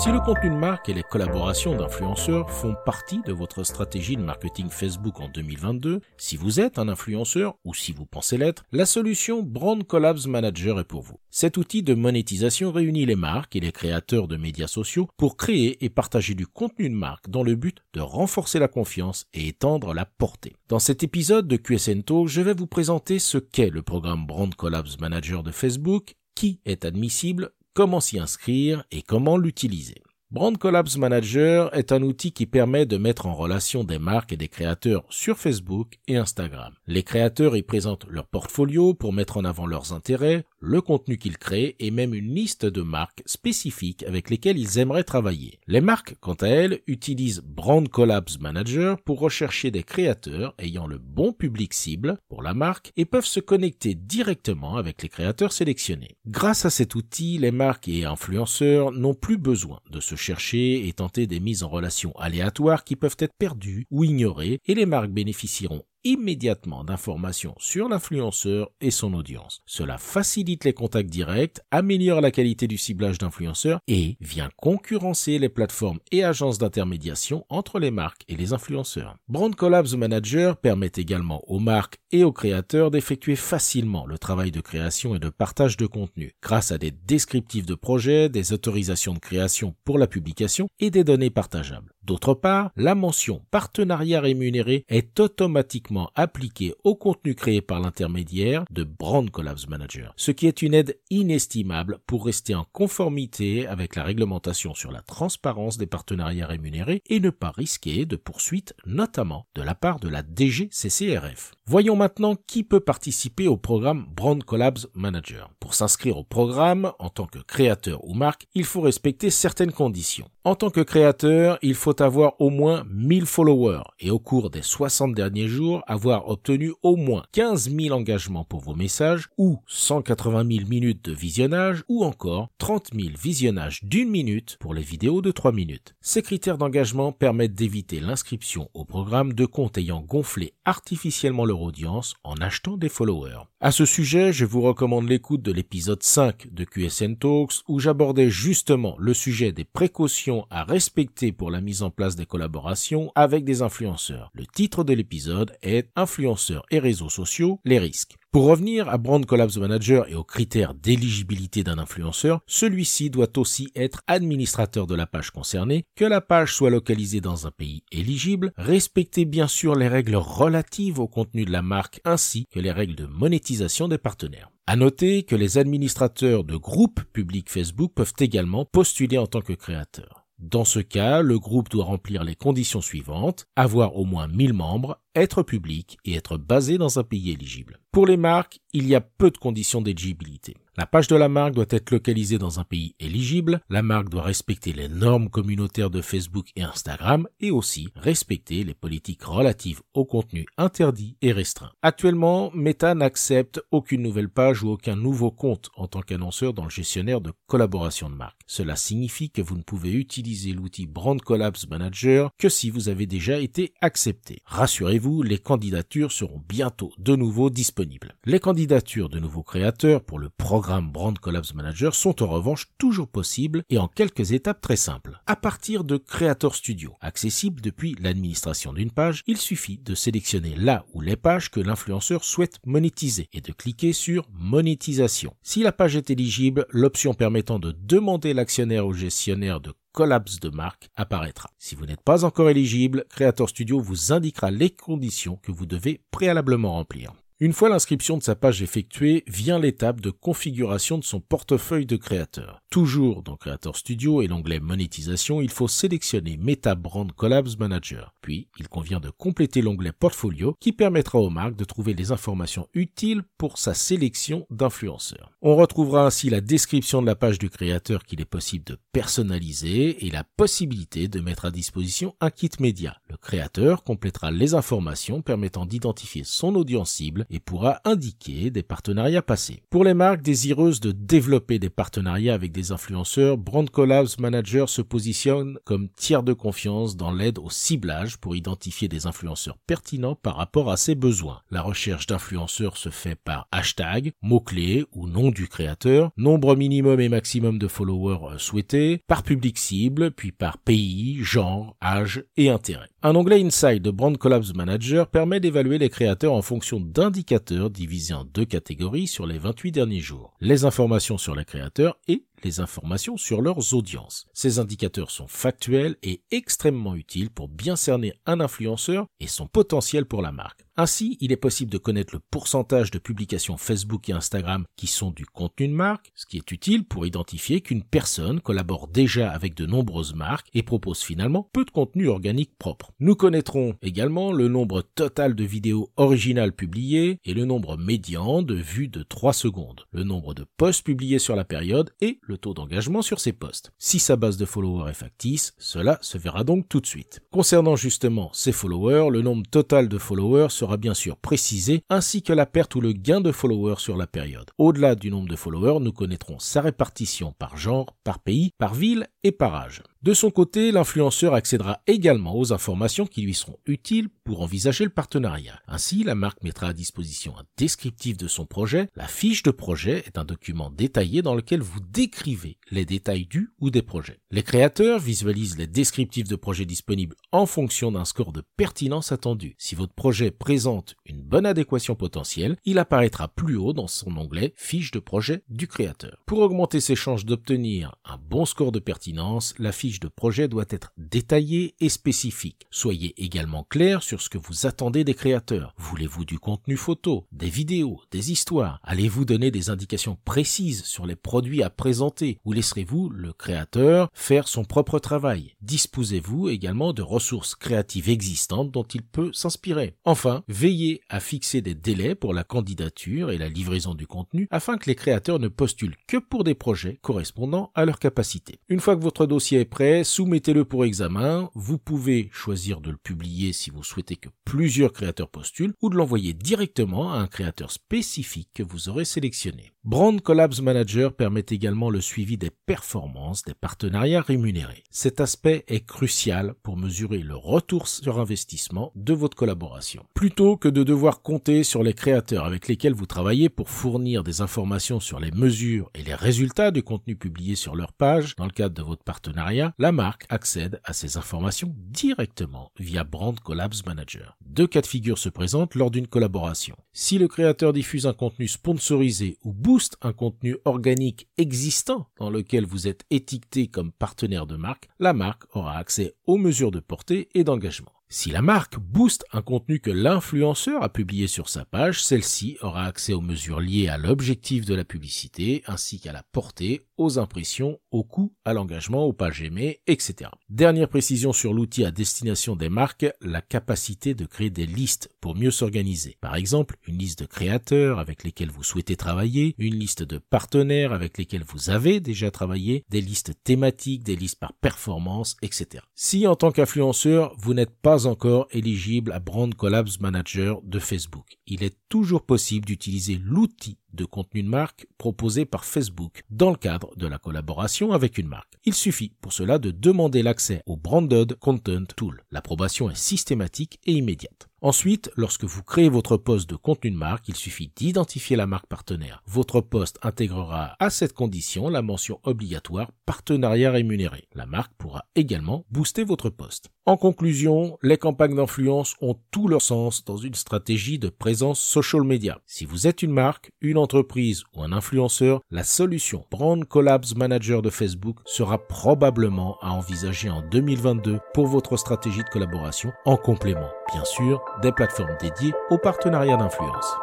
Si le contenu de marque et les collaborations d'influenceurs font partie de votre stratégie de marketing Facebook en 2022, si vous êtes un influenceur ou si vous pensez l'être, la solution Brand Collabs Manager est pour vous. Cet outil de monétisation réunit les marques et les créateurs de médias sociaux pour créer et partager du contenu de marque dans le but de renforcer la confiance et étendre la portée. Dans cet épisode de Talk, je vais vous présenter ce qu'est le programme Brand Collabs Manager de Facebook, qui est admissible, comment s'y inscrire et comment l'utiliser. Brand Collabs Manager est un outil qui permet de mettre en relation des marques et des créateurs sur Facebook et Instagram. Les créateurs y présentent leur portfolio pour mettre en avant leurs intérêts, le contenu qu'ils créent et même une liste de marques spécifiques avec lesquelles ils aimeraient travailler. Les marques, quant à elles, utilisent Brand Collabs Manager pour rechercher des créateurs ayant le bon public cible pour la marque et peuvent se connecter directement avec les créateurs sélectionnés. Grâce à cet outil, les marques et influenceurs n'ont plus besoin de se chercher et tenter des mises en relation aléatoires qui peuvent être perdues ou ignorées et les marques bénéficieront immédiatement d'informations sur l'influenceur et son audience. Cela facilite les contacts directs, améliore la qualité du ciblage d'influenceurs et vient concurrencer les plateformes et agences d'intermédiation entre les marques et les influenceurs. Brand Collabs Manager permet également aux marques et aux créateurs d'effectuer facilement le travail de création et de partage de contenu grâce à des descriptifs de projets, des autorisations de création pour la publication et des données partageables. D'autre part, la mention partenariat rémunéré est automatiquement appliquée au contenu créé par l'intermédiaire de Brand Collabs Manager, ce qui est une aide inestimable pour rester en conformité avec la réglementation sur la transparence des partenariats rémunérés et ne pas risquer de poursuites, notamment de la part de la DGCCRF. Voyons maintenant qui peut participer au programme Brand Collabs Manager. Pour s'inscrire au programme en tant que créateur ou marque, il faut respecter certaines conditions. En tant que créateur, il faut avoir au moins 1000 followers et au cours des 60 derniers jours avoir obtenu au moins 15 000 engagements pour vos messages ou 180 000 minutes de visionnage ou encore 30 000 visionnages d'une minute pour les vidéos de 3 minutes. Ces critères d'engagement permettent d'éviter l'inscription au programme de comptes ayant gonflé artificiellement leur audience en achetant des followers. À ce sujet, je vous recommande l'écoute de l'épisode 5 de QSN Talks où j'abordais justement le sujet des précautions à respecter pour la mise en place des collaborations avec des influenceurs. Le titre de l'épisode est Influenceurs et réseaux sociaux, les risques. Pour revenir à Brand Collabs Manager et aux critères d'éligibilité d'un influenceur, celui-ci doit aussi être administrateur de la page concernée, que la page soit localisée dans un pays éligible, respecter bien sûr les règles relatives au contenu de la marque ainsi que les règles de monétisation des partenaires. À noter que les administrateurs de groupes publics Facebook peuvent également postuler en tant que créateurs. Dans ce cas, le groupe doit remplir les conditions suivantes, avoir au moins 1000 membres, être public et être basé dans un pays éligible. Pour les marques, il y a peu de conditions d'éligibilité. La page de la marque doit être localisée dans un pays éligible, la marque doit respecter les normes communautaires de Facebook et Instagram et aussi respecter les politiques relatives au contenu interdit et restreint. Actuellement, Meta n'accepte aucune nouvelle page ou aucun nouveau compte en tant qu'annonceur dans le gestionnaire de collaboration de marque. Cela signifie que vous ne pouvez utiliser l'outil Brand Collabs Manager que si vous avez déjà été accepté. Rassurez-vous, les candidatures seront bientôt de nouveau disponibles. Les candidatures de nouveaux créateurs pour le programme Brand Collabs Manager sont en revanche toujours possibles et en quelques étapes très simples. À partir de Creator Studio, accessible depuis l'administration d'une page, il suffit de sélectionner là ou les pages que l'influenceur souhaite monétiser et de cliquer sur monétisation. Si la page est éligible, l'option permettant de demander l'actionnaire au gestionnaire de collapse de marque apparaîtra. Si vous n'êtes pas encore éligible, Creator Studio vous indiquera les conditions que vous devez préalablement remplir. Une fois l'inscription de sa page effectuée, vient l'étape de configuration de son portefeuille de créateur. Toujours dans Creator Studio et l'onglet monétisation, il faut sélectionner Meta Brand Collabs Manager. Puis, il convient de compléter l'onglet portfolio qui permettra aux marques de trouver les informations utiles pour sa sélection d'influenceurs. On retrouvera ainsi la description de la page du créateur qu'il est possible de personnaliser et la possibilité de mettre à disposition un kit média. Le créateur complétera les informations permettant d'identifier son audience cible et pourra indiquer des partenariats passés. Pour les marques désireuses de développer des partenariats avec des influenceurs, Brand Collabs Manager se positionne comme tiers de confiance dans l'aide au ciblage pour identifier des influenceurs pertinents par rapport à ses besoins. La recherche d'influenceurs se fait par hashtag, mots-clés ou nom du créateur, nombre minimum et maximum de followers souhaités, par public cible, puis par pays, genre, âge et intérêt. Un onglet Inside de Brand Collabs Manager permet d'évaluer les créateurs en fonction d'indicateurs divisés en deux catégories sur les 28 derniers jours. Les informations sur les créateurs et les informations sur leurs audiences. Ces indicateurs sont factuels et extrêmement utiles pour bien cerner un influenceur et son potentiel pour la marque. Ainsi, il est possible de connaître le pourcentage de publications Facebook et Instagram qui sont du contenu de marque, ce qui est utile pour identifier qu'une personne collabore déjà avec de nombreuses marques et propose finalement peu de contenu organique propre. Nous connaîtrons également le nombre total de vidéos originales publiées et le nombre médian de vues de 3 secondes, le nombre de posts publiés sur la période et le taux d'engagement sur ces posts. Si sa base de followers est factice, cela se verra donc tout de suite. Concernant justement ces followers, le nombre total de followers sera bien sûr précisé, ainsi que la perte ou le gain de followers sur la période. Au-delà du nombre de followers, nous connaîtrons sa répartition par genre, par pays, par ville et par âge. De son côté, l'influenceur accédera également aux informations qui lui seront utiles pour envisager le partenariat. Ainsi, la marque mettra à disposition un descriptif de son projet. La fiche de projet est un document détaillé dans lequel vous décrivez les détails du ou des projets. Les créateurs visualisent les descriptifs de projets disponibles en fonction d'un score de pertinence attendu. Si votre projet présente une bonne adéquation potentielle, il apparaîtra plus haut dans son onglet fiche de projet du créateur. Pour augmenter ses chances d'obtenir un bon score de pertinence, la fiche de projet doit être détaillée et spécifique. Soyez également clair sur ce que vous attendez des créateurs. Voulez-vous du contenu photo, des vidéos, des histoires? Allez-vous donner des indications précises sur les produits à présenter? Ou laisserez-vous le créateur faire son propre travail? Disposez-vous également de ressources créatives existantes dont il peut s'inspirer Enfin, veillez à fixer des délais pour la candidature et la livraison du contenu afin que les créateurs ne postulent que pour des projets correspondant à leurs capacités. Une fois que votre dossier est prêt, soumettez-le pour examen. Vous pouvez choisir de le publier si vous souhaitez que plusieurs créateurs postulent ou de l'envoyer directement à un créateur spécifique que vous aurez sélectionné. Brand Collabs Manager permet également le suivi des performances des partenariats rémunérés. Cet aspect est crucial pour mesurer le retour sur investissement de votre collaboration. Plutôt que de devoir compter sur les créateurs avec lesquels vous travaillez pour fournir des informations sur les mesures et les résultats du contenu publié sur leur page dans le cadre de votre partenariat, la marque accède à ces informations directement via Brand Collabs Manager. Deux cas de figure se présentent lors d'une collaboration. Si le créateur diffuse un contenu sponsorisé ou un contenu organique existant dans lequel vous êtes étiqueté comme partenaire de marque, la marque aura accès aux mesures de portée et d'engagement. Si la marque booste un contenu que l'influenceur a publié sur sa page, celle-ci aura accès aux mesures liées à l'objectif de la publicité, ainsi qu'à la portée, aux impressions, au coût, à l'engagement, aux pages aimées, etc. Dernière précision sur l'outil à destination des marques, la capacité de créer des listes pour mieux s'organiser. Par exemple, une liste de créateurs avec lesquels vous souhaitez travailler, une liste de partenaires avec lesquels vous avez déjà travaillé, des listes thématiques, des listes par performance, etc. Si en tant qu'influenceur, vous n'êtes pas encore éligible à Brand Collabs Manager de Facebook. Il est toujours possible d'utiliser l'outil de contenu de marque proposé par Facebook dans le cadre de la collaboration avec une marque. Il suffit pour cela de demander l'accès au Branded Content Tool. L'approbation est systématique et immédiate. Ensuite, lorsque vous créez votre poste de contenu de marque, il suffit d'identifier la marque partenaire. Votre poste intégrera à cette condition la mention obligatoire partenariat rémunéré. La marque pourra également booster votre poste. En conclusion, les campagnes d'influence ont tout leur sens dans une stratégie de présence social media. Si vous êtes une marque, une entreprise ou un influenceur, la solution Brand Collabs Manager de Facebook sera probablement à envisager en 2022 pour votre stratégie de collaboration en complément, bien sûr, des plateformes dédiées aux partenariats d'influence.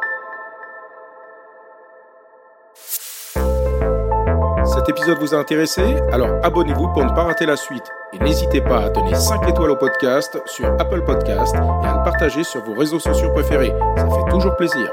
Cet épisode vous a intéressé? Alors abonnez-vous pour ne pas rater la suite. Et n'hésitez pas à donner 5 étoiles au podcast sur Apple Podcast et à le partager sur vos réseaux sociaux préférés. Ça fait toujours plaisir.